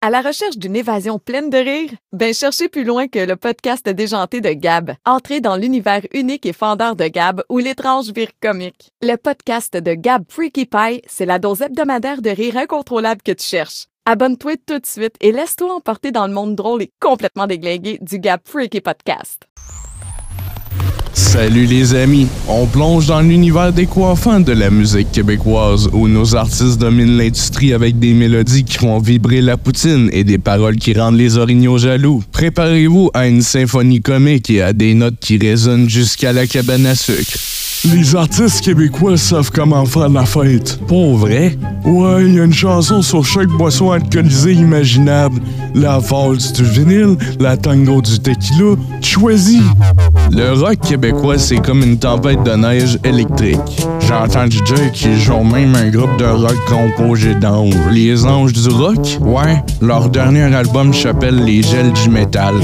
À la recherche d'une évasion pleine de rire? Ben cherchez plus loin que le podcast déjanté de Gab. Entrez dans l'univers unique et fendeur de Gab où l'étrange vire comique. Le podcast de Gab Freaky Pie, c'est la dose hebdomadaire de rire incontrôlable que tu cherches. Abonne-toi tout de suite et laisse-toi emporter dans le monde drôle et complètement déglingué du Gab Freaky Podcast. Salut les amis, on plonge dans l'univers décoiffant de la musique québécoise où nos artistes dominent l'industrie avec des mélodies qui font vibrer la poutine et des paroles qui rendent les orignaux jaloux. Préparez-vous à une symphonie comique et à des notes qui résonnent jusqu'à la cabane à sucre. Les artistes québécois savent comment faire la fête. Pour vrai? Ouais, il y a une chanson sur chaque boisson alcoolisée imaginable. La valse du vinyle, la tango du tequila. Tu choisis. Le rock québécois, c'est comme une tempête de neige électrique. J'ai entendu dire qu'ils jouent même un groupe de rock composé d'anges. Les anges du rock? Ouais, leur dernier album s'appelle Les gels du métal.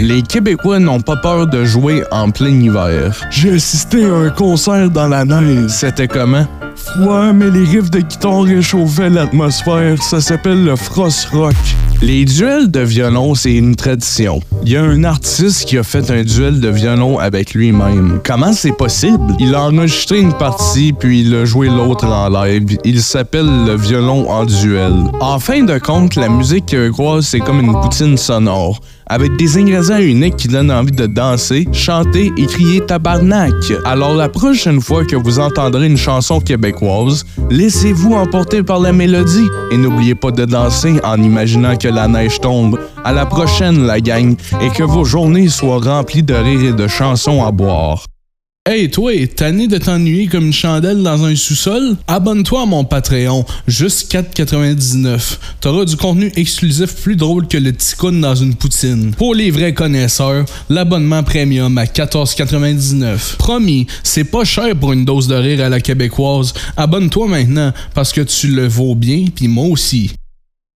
Les Québécois n'ont pas peur de jouer en plein hiver. J'ai assisté à un concert dans la neige. C'était comment? Froid, mais les riffs de guitare réchauffaient l'atmosphère. Ça s'appelle le frost rock. Les duels de violon, c'est une tradition. Il y a un artiste qui a fait un duel de violon avec lui-même. Comment c'est possible? Il a enregistré une partie, puis il a joué l'autre en live. Il s'appelle le violon en duel. En fin de compte, la musique québécoise, c'est comme une poutine sonore avec des ingrédients uniques qui donnent envie de danser, chanter et crier tabarnak. Alors la prochaine fois que vous entendrez une chanson québécoise, laissez-vous emporter par la mélodie et n'oubliez pas de danser en imaginant que la neige tombe. À la prochaine la gang et que vos journées soient remplies de rires et de chansons à boire. Hey toi, tanné de t'ennuyer comme une chandelle dans un sous-sol? Abonne-toi à mon Patreon, juste 4,99. T'auras du contenu exclusif plus drôle que le ticoun dans une poutine. Pour les vrais connaisseurs, l'abonnement premium à 14,99. Promis, c'est pas cher pour une dose de rire à la québécoise. Abonne-toi maintenant, parce que tu le vaux bien, puis moi aussi.